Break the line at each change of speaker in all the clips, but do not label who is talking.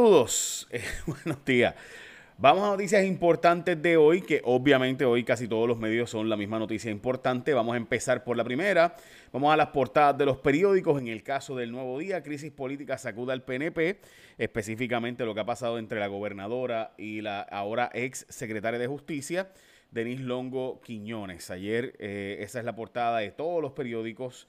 Saludos, eh, buenos días. Vamos a noticias importantes de hoy, que obviamente hoy casi todos los medios son la misma noticia importante. Vamos a empezar por la primera. Vamos a las portadas de los periódicos. En el caso del Nuevo Día, crisis política sacuda al PNP, específicamente lo que ha pasado entre la gobernadora y la ahora ex secretaria de Justicia, Denise Longo Quiñones. Ayer eh, esa es la portada de todos los periódicos.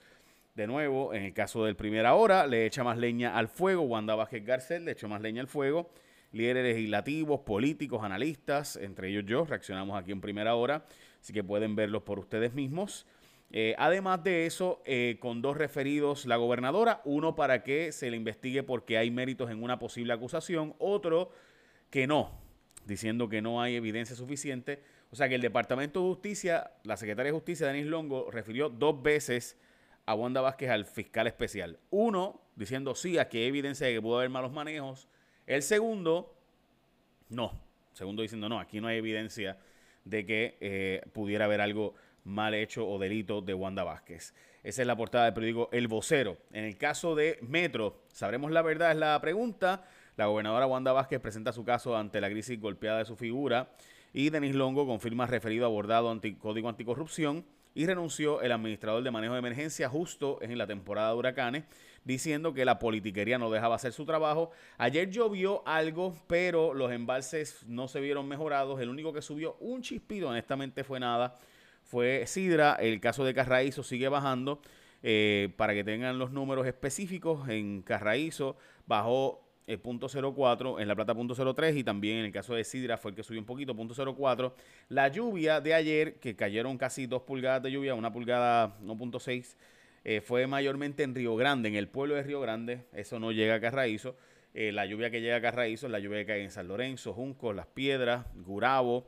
De nuevo, en el caso del Primera Hora, le echa más leña al fuego. Wanda Vázquez Garcel le echó más leña al fuego líderes legislativos, políticos, analistas, entre ellos yo, reaccionamos aquí en primera hora, así que pueden verlos por ustedes mismos. Eh, además de eso, eh, con dos referidos la gobernadora, uno para que se le investigue porque hay méritos en una posible acusación, otro que no, diciendo que no hay evidencia suficiente. O sea que el Departamento de Justicia, la Secretaria de Justicia, Denis Longo, refirió dos veces a Wanda Vázquez al fiscal especial. Uno, diciendo sí, aquí hay evidencia de que pudo haber malos manejos el segundo, no. segundo diciendo, no, aquí no hay evidencia de que eh, pudiera haber algo mal hecho o delito de Wanda Vázquez. Esa es la portada del periódico El Vocero. En el caso de Metro, ¿sabremos la verdad? Es la pregunta. La gobernadora Wanda Vázquez presenta su caso ante la crisis golpeada de su figura y Denis Longo confirma referido abordado anti Código Anticorrupción y renunció el administrador de manejo de emergencia justo en la temporada de huracanes diciendo que la politiquería no dejaba hacer su trabajo. Ayer llovió algo, pero los embalses no se vieron mejorados. El único que subió un chispito, honestamente, fue nada. Fue Sidra. El caso de Carraízo sigue bajando. Eh, para que tengan los números específicos, en Carraízo bajó el punto 0.4, en La Plata punto 0.3 y también en el caso de Sidra fue el que subió un poquito, punto 0.4. La lluvia de ayer, que cayeron casi 2 pulgadas de lluvia, una pulgada 1.6, eh, fue mayormente en Río Grande, en el pueblo de Río Grande, eso no llega a Carraízo. Eh, la lluvia que llega a Carraízo es la lluvia que cae en San Lorenzo, Junco, Las Piedras, Gurabo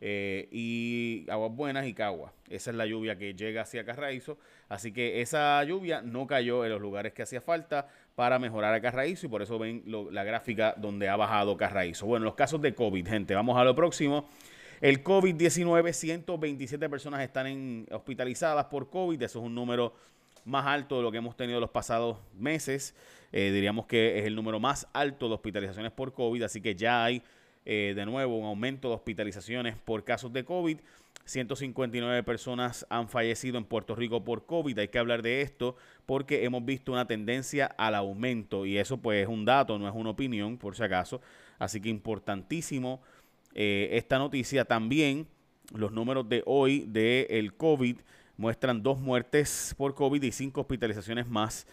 eh, y Aguas Buenas y Cagua. Esa es la lluvia que llega hacia Carraízo. Así que esa lluvia no cayó en los lugares que hacía falta para mejorar a Carraízo y por eso ven la gráfica donde ha bajado Carraízo. Bueno, los casos de COVID, gente, vamos a lo próximo. El COVID-19, 127 personas están hospitalizadas por COVID, eso es un número más alto de lo que hemos tenido los pasados meses. Eh, diríamos que es el número más alto de hospitalizaciones por COVID, así que ya hay eh, de nuevo un aumento de hospitalizaciones por casos de COVID. 159 personas han fallecido en Puerto Rico por COVID. Hay que hablar de esto porque hemos visto una tendencia al aumento y eso pues es un dato, no es una opinión por si acaso. Así que importantísimo eh, esta noticia. También los números de hoy del el COVID muestran dos muertes por COVID y cinco hospitalizaciones más,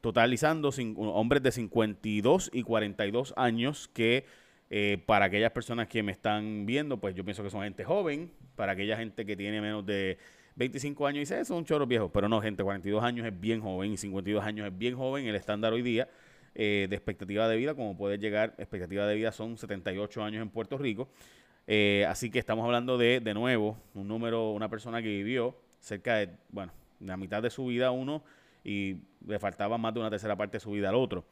totalizando hombres de 52 y 42 años que eh, para aquellas personas que me están viendo, pues yo pienso que son gente joven, para aquella gente que tiene menos de 25 años dice, eso es un chorro viejo, pero no, gente, 42 años es bien joven y 52 años es bien joven, el estándar hoy día eh, de expectativa de vida, como puede llegar, expectativa de vida son 78 años en Puerto Rico, eh, así que estamos hablando de, de nuevo, un número, una persona que vivió cerca de, bueno, la mitad de su vida a uno y le faltaba más de una tercera parte de su vida al otro.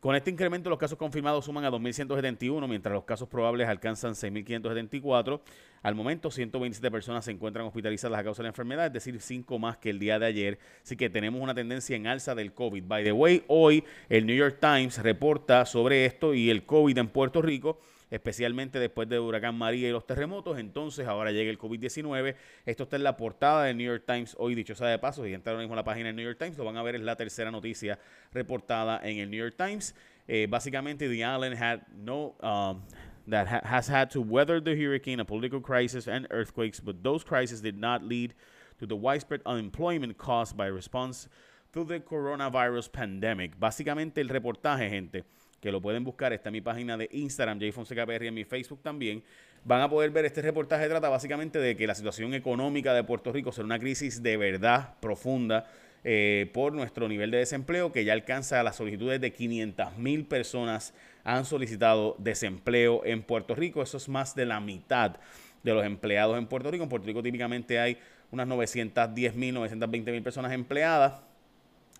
Con este incremento, los casos confirmados suman a 2.171, mientras los casos probables alcanzan 6.574. Al momento, 127 personas se encuentran hospitalizadas a causa de la enfermedad, es decir, 5 más que el día de ayer. Así que tenemos una tendencia en alza del COVID. By the way, hoy el New York Times reporta sobre esto y el COVID en Puerto Rico especialmente después de Huracán María y los terremotos. Entonces ahora llega el COVID-19. Esto está en la portada del New York Times hoy, dicho sea de paso. Si entran ahora mismo a la página del New York Times, lo van a ver, es la tercera noticia reportada en el New York Times. Eh, básicamente, the island had no... Um, that has had to weather the hurricane, a political crisis, and earthquakes, but those crises did not lead to the widespread unemployment caused by response to the coronavirus pandemic. Básicamente el reportaje, gente, que lo pueden buscar, está en mi página de Instagram, JFonsecaPR, en mi Facebook también. Van a poder ver este reportaje trata básicamente de que la situación económica de Puerto Rico será una crisis de verdad profunda eh, por nuestro nivel de desempleo que ya alcanza las solicitudes de 500 mil personas han solicitado desempleo en Puerto Rico. Eso es más de la mitad de los empleados en Puerto Rico. En Puerto Rico típicamente hay unas 910 mil, 920 mil personas empleadas.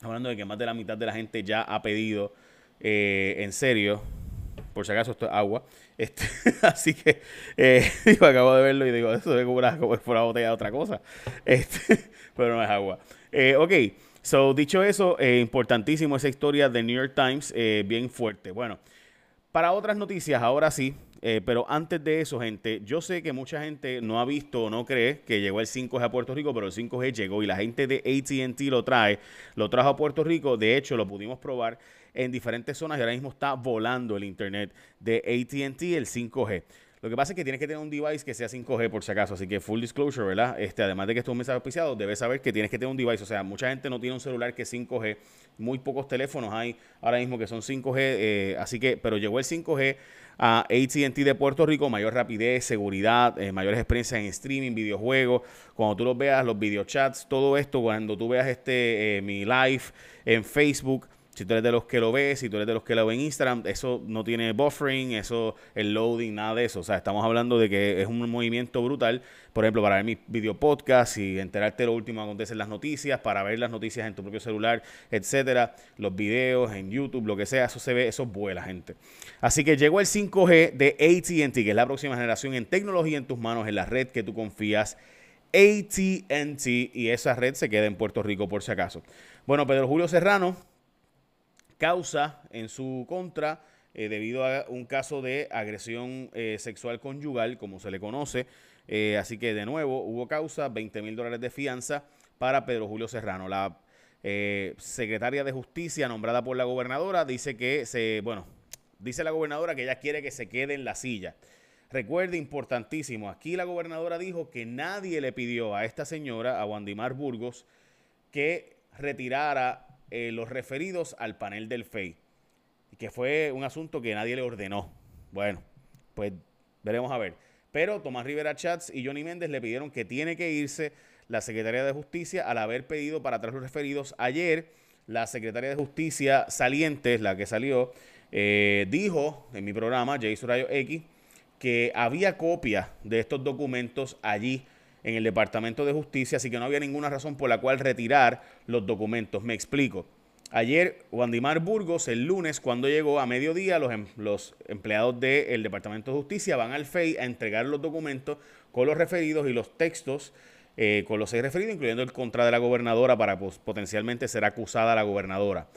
Hablando de que más de la mitad de la gente ya ha pedido eh, en serio, por si acaso esto es agua. Este, así que eh, acabo de verlo y digo, eso es como una, como una botella de otra cosa. Este, pero no es agua. Eh, ok, so dicho eso, importantísimo esa historia de New York Times, bien fuerte. Bueno, Para otras noticias, ahora sí, eh, pero antes de eso, gente, yo sé que mucha gente no ha visto o no cree que llegó el 5G a Puerto Rico, pero el 5G llegó y la gente de ATT lo trae, lo trajo a Puerto Rico. De hecho, lo pudimos probar en diferentes zonas y ahora mismo está volando el internet de ATT, el 5G. Lo que pasa es que tienes que tener un device que sea 5G por si acaso, así que full disclosure, ¿verdad? Este, además de que esto es un mensaje auspiciado, debes saber que tienes que tener un device. O sea, mucha gente no tiene un celular que es 5G. Muy pocos teléfonos hay ahora mismo que son 5G, eh, así que, pero llegó el 5G a ATT de Puerto Rico, mayor rapidez, seguridad, eh, mayores experiencias en streaming, videojuegos, cuando tú los veas, los videochats, todo esto, cuando tú veas este eh, mi live en Facebook, si tú eres de los que lo ves, si tú eres de los que lo ven en Instagram, eso no tiene buffering, eso, el loading, nada de eso. O sea, estamos hablando de que es un movimiento brutal. Por ejemplo, para ver mis video podcasts y enterarte de lo último que acontece las noticias, para ver las noticias en tu propio celular, etcétera, los videos en YouTube, lo que sea, eso se ve, eso vuela, gente. Así que llegó el 5G de ATT, que es la próxima generación en tecnología en tus manos, en la red que tú confías. ATT y esa red se queda en Puerto Rico por si acaso. Bueno, Pedro Julio Serrano causa en su contra eh, debido a un caso de agresión eh, sexual conyugal, como se le conoce. Eh, así que de nuevo hubo causa, 20 mil dólares de fianza para Pedro Julio Serrano. La secretaria de Justicia nombrada por la gobernadora dice que se, bueno, dice la gobernadora que ella quiere que se quede en la silla. Recuerde, importantísimo, aquí la gobernadora dijo que nadie le pidió a esta señora, a Wandimar Burgos, que retirara eh, los referidos al panel del FEI, que fue un asunto que nadie le ordenó. Bueno, pues veremos a ver. Pero Tomás Rivera Chats y Johnny Méndez le pidieron que tiene que irse la Secretaría de Justicia al haber pedido para atrás los referidos. Ayer, la Secretaría de Justicia saliente, la que salió, eh, dijo en mi programa, Jay Surayo X, que había copia de estos documentos allí en el Departamento de Justicia, así que no había ninguna razón por la cual retirar los documentos. Me explico. Ayer, Wandimar Burgos, el lunes, cuando llegó a mediodía, los, em, empleados del Departamento de Justicia van al FEI a entregar los documentos con los referidos y los textos eh, con los seis referidos, incluyendo el contra de la gobernadora para pues, potencialmente ser acusada la gobernadora.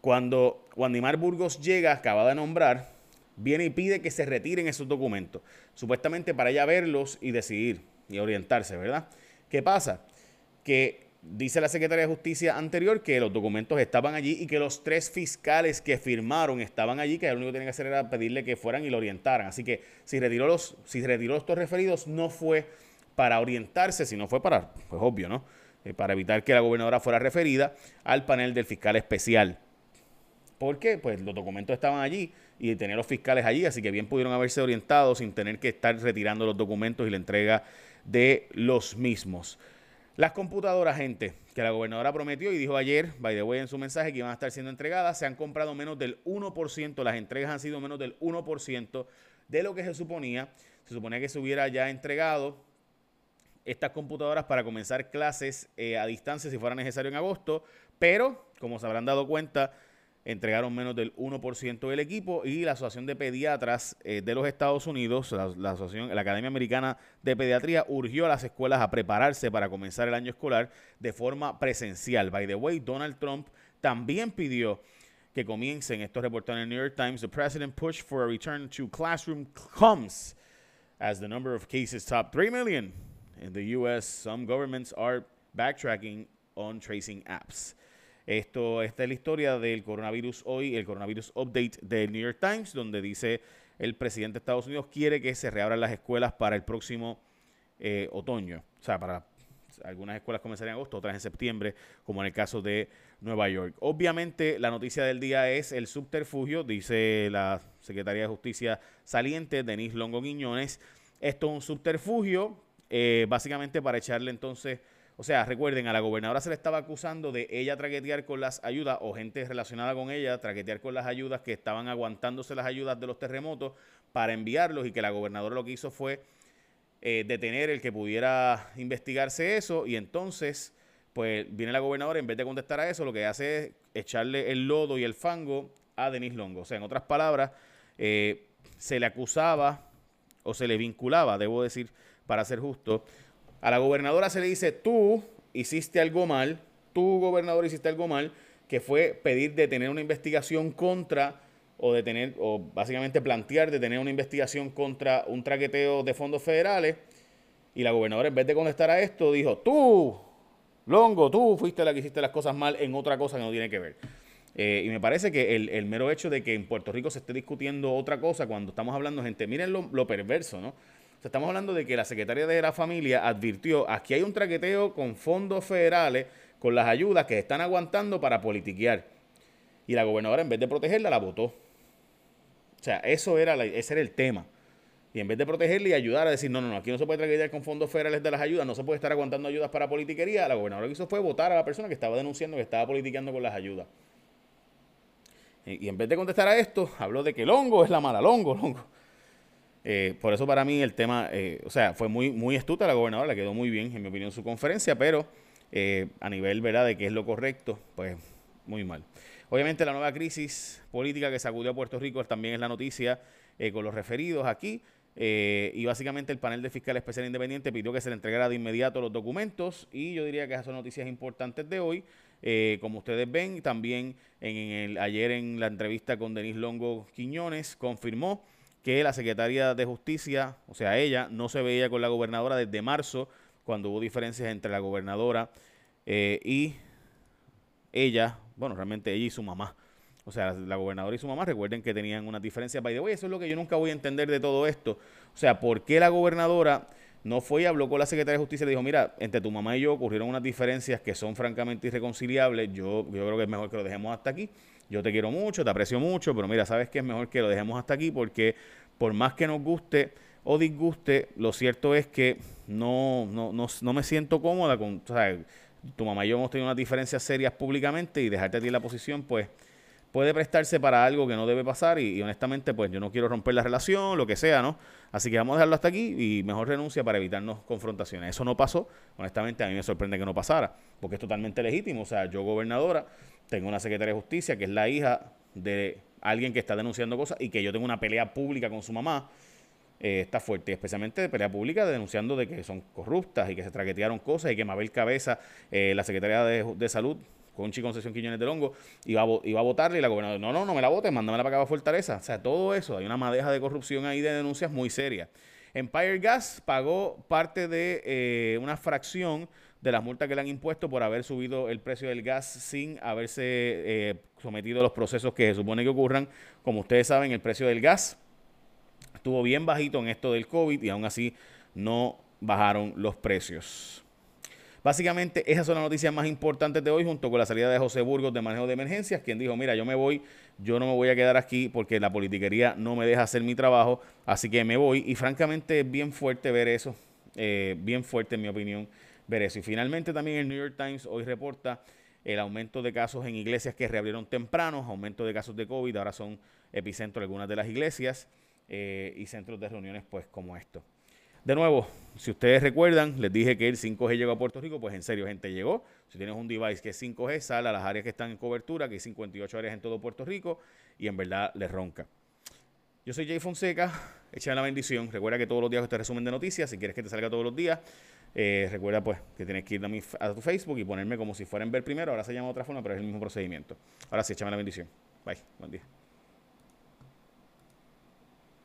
Cuando Wandimar Burgos llega, acaba de nombrar, viene y pide que se retiren esos documentos, supuestamente para ella verlos y decidir y orientarse, ¿verdad? ¿Qué pasa? Que dice la Secretaría de Justicia anterior que los documentos estaban allí y que los tres fiscales que firmaron estaban allí, que lo único que tenían que hacer era pedirle que fueran y lo orientaran. Así que si retiró los, si retiró estos referidos, no fue para orientarse, sino fue para, pues obvio, ¿no? Eh, para evitar que la gobernadora fuera referida al panel del fiscal especial. ¿Por qué? Pues los documentos estaban allí y tenía los fiscales allí, así que bien pudieron haberse orientado sin tener que estar retirando los documentos y la entrega de los mismos. Las computadoras, gente, que la gobernadora prometió y dijo ayer, by the way, en su mensaje que iban a estar siendo entregadas, se han comprado menos del 1%, las entregas han sido menos del 1% de lo que se suponía. Se suponía que se hubiera ya entregado estas computadoras para comenzar clases eh, a distancia si fuera necesario en agosto, pero como se habrán dado cuenta, entregaron menos del 1% del equipo y la Asociación de Pediatras eh, de los Estados Unidos, la, Asociación, la Academia Americana de Pediatría, urgió a las escuelas a prepararse para comenzar el año escolar de forma presencial. By the way, Donald Trump también pidió que comiencen, estos reportaron en el New York Times, the president pushed for a return to classroom comes as the number of cases top 3 million in the U.S. Some governments are backtracking on tracing apps. Esto, esta es la historia del coronavirus hoy, el coronavirus update del New York Times, donde dice el presidente de Estados Unidos quiere que se reabran las escuelas para el próximo eh, otoño. O sea, para algunas escuelas comenzarían en agosto, otras en septiembre, como en el caso de Nueva York. Obviamente, la noticia del día es el subterfugio, dice la Secretaría de Justicia saliente, Denise Longo Guiñones. Esto es un subterfugio, eh, básicamente para echarle entonces o sea, recuerden, a la gobernadora se le estaba acusando de ella traquetear con las ayudas o gente relacionada con ella, traquetear con las ayudas que estaban aguantándose las ayudas de los terremotos para enviarlos y que la gobernadora lo que hizo fue eh, detener el que pudiera investigarse eso y entonces, pues viene la gobernadora en vez de contestar a eso, lo que hace es echarle el lodo y el fango a Denis Longo. O sea, en otras palabras, eh, se le acusaba o se le vinculaba, debo decir, para ser justo, a la gobernadora se le dice, tú hiciste algo mal, tú gobernador hiciste algo mal, que fue pedir detener una investigación contra o de tener, o básicamente plantear de tener una investigación contra un traqueteo de fondos federales. Y la gobernadora, en vez de contestar a esto, dijo, tú, Longo, tú fuiste la que hiciste las cosas mal en otra cosa que no tiene que ver. Eh, y me parece que el, mero hecho de que en Puerto Rico se esté discutiendo otra cosa cuando estamos hablando, gente, miren lo, perverso, ¿no? Estamos hablando de que la secretaria de la familia advirtió, aquí hay un traqueteo con fondos federales, con las ayudas que están aguantando para politiquear. Y la gobernadora, en vez de protegerla, la votó. O sea, eso era ese era el tema. Y en vez de protegerle y ayudar a decir, no, no, no, aquí no se puede traquetear con fondos federales de las ayudas, no se puede estar aguantando ayudas para politiquería, la gobernadora lo que hizo fue votar a la persona que estaba denunciando que estaba politiqueando con las ayudas. Y, en vez de contestar a esto, habló de que Longo es la mala, Longo, Longo. Eh, por eso para mí el tema, eh, o sea, fue muy, muy astuta la gobernadora, le quedó muy bien, en mi opinión, su conferencia, pero eh, a nivel, ¿verdad?, de qué es lo correcto, pues muy mal. Obviamente la nueva crisis política que sacudió a Puerto Rico también es la noticia con los referidos aquí. y básicamente el panel de fiscal especial independiente pidió que se le entregara de inmediato los documentos y yo diría que esas son noticias importantes de hoy. Como ustedes ven, también en el, ayer en la entrevista con Denise Longo Quiñones confirmó que la secretaria de Justicia, o sea, ella, no se veía con la gobernadora desde marzo, cuando hubo diferencias entre la gobernadora eh, y ella, bueno, realmente ella y su mamá. O sea, la gobernadora y su mamá, recuerden que tenían una diferencia. By eso es lo que yo nunca voy a entender de todo esto. O sea, ¿por qué la gobernadora no fue y habló con la secretaria de Justicia y le dijo, mira, entre tu mamá y yo ocurrieron unas diferencias que son francamente irreconciliables, yo, yo creo que es mejor que lo dejemos hasta aquí, yo te quiero mucho, te aprecio mucho, pero mira, sabes que es mejor que lo dejemos hasta aquí porque por más que nos guste o disguste, lo cierto es que no, no, no, no me siento cómoda con, o sea, tu mamá y yo hemos tenido unas diferencias serias públicamente y dejarte a ti la posición, pues puede prestarse para algo que no debe pasar y, honestamente pues yo no quiero romper la relación, lo que sea, ¿no? Así que vamos a dejarlo hasta aquí y mejor renuncia para evitarnos confrontaciones. Eso no pasó, honestamente a mí me sorprende que no pasara, porque es totalmente legítimo, o sea, yo gobernadora, tengo una secretaria de justicia que es la hija de alguien que está denunciando cosas y que yo tengo una pelea pública con su mamá, eh, está fuerte, especialmente de pelea pública denunciando de que son corruptas y que se traquetearon cosas y que Mabel Cabeza, eh, la secretaria de, de Salud, Conchi Concesión Quiñones de Longo, iba a, iba a votarle y la gobernadora, no, no, no me la votes, mándamela para acá a Fortaleza. O sea, todo eso, hay una madeja de corrupción ahí de denuncias muy serias. Empire Gas pagó parte de eh, una fracción de las multas que le han impuesto por haber subido el precio del gas sin haberse eh, sometido a los procesos que se supone que ocurran. Como ustedes saben, el precio del gas estuvo bien bajito en esto del COVID y aún así no bajaron los precios. Básicamente, esas son las noticias más importantes de hoy, junto con la salida de José Burgos de manejo de emergencias, quien dijo, mira, yo me voy, yo no me voy a quedar aquí porque la politiquería no me deja hacer mi trabajo, así que me voy. Y francamente es bien fuerte ver eso, eh, bien fuerte en mi opinión ver eso. Y finalmente también el New York Times hoy reporta el aumento de casos en iglesias que reabrieron temprano, aumento de casos de COVID, ahora son epicentro algunas de las iglesias eh, y centros de reuniones pues como esto. De nuevo, si ustedes recuerdan, les dije que el 5G llegó a Puerto Rico, pues en serio, gente, llegó. Si tienes un device que es 5G, sale a las áreas que están en cobertura, que hay 58 áreas en todo Puerto Rico, y en verdad les ronca. Yo soy Jay Fonseca, échame la bendición. Recuerda que todos los días este resumen de noticias, si quieres que te salga todos los días, eh, recuerda pues que tienes que ir a, mi, a, tu Facebook y ponerme como si fuera en ver primero. Ahora se llama de otra forma, pero es el mismo procedimiento. Ahora sí, échame la bendición. Bye, buen día.